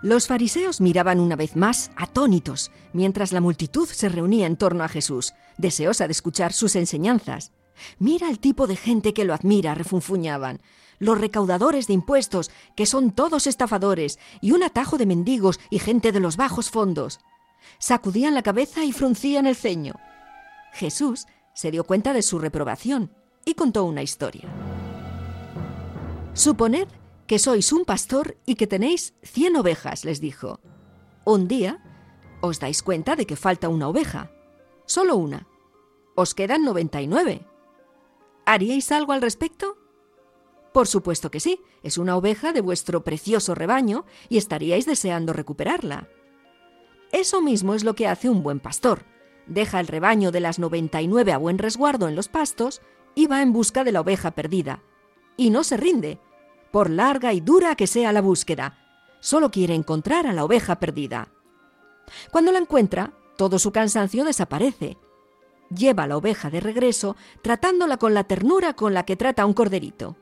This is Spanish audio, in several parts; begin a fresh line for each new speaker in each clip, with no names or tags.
Los fariseos miraban una vez más, atónitos, mientras la multitud se reunía en torno a Jesús, deseosa de escuchar sus enseñanzas. Mira el tipo de gente que lo admira, refunfuñaban. Los recaudadores de impuestos, que son todos estafadores, y un atajo de mendigos y gente de los bajos fondos. Sacudían la cabeza y fruncían el ceño. Jesús se dio cuenta de su reprobación y contó una historia. Suponed que sois un pastor y que tenéis cien ovejas, les dijo. Un día os dais cuenta de que falta una oveja. Solo una. Os quedan 99. ¿Haríais algo al respecto? Por supuesto que sí, es una oveja de vuestro precioso rebaño y estaríais deseando recuperarla. Eso mismo es lo que hace un buen pastor. Deja el rebaño de las 99 a buen resguardo en los pastos y va en busca de la oveja perdida. Y no se rinde, por larga y dura que sea la búsqueda. Solo quiere encontrar a la oveja perdida. Cuando la encuentra, todo su cansancio desaparece. Lleva a la oveja de regreso, tratándola con la ternura con la que trata a un corderito.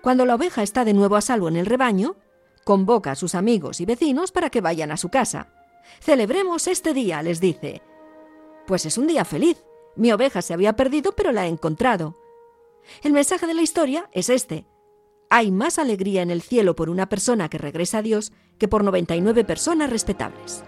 Cuando la oveja está de nuevo a salvo en el rebaño, convoca a sus amigos y vecinos para que vayan a su casa. Celebremos este día, les dice. Pues es un día feliz. Mi oveja se había perdido, pero la he encontrado. El mensaje de la historia es este. Hay más alegría en el cielo por una persona que regresa a Dios que por 99 personas respetables.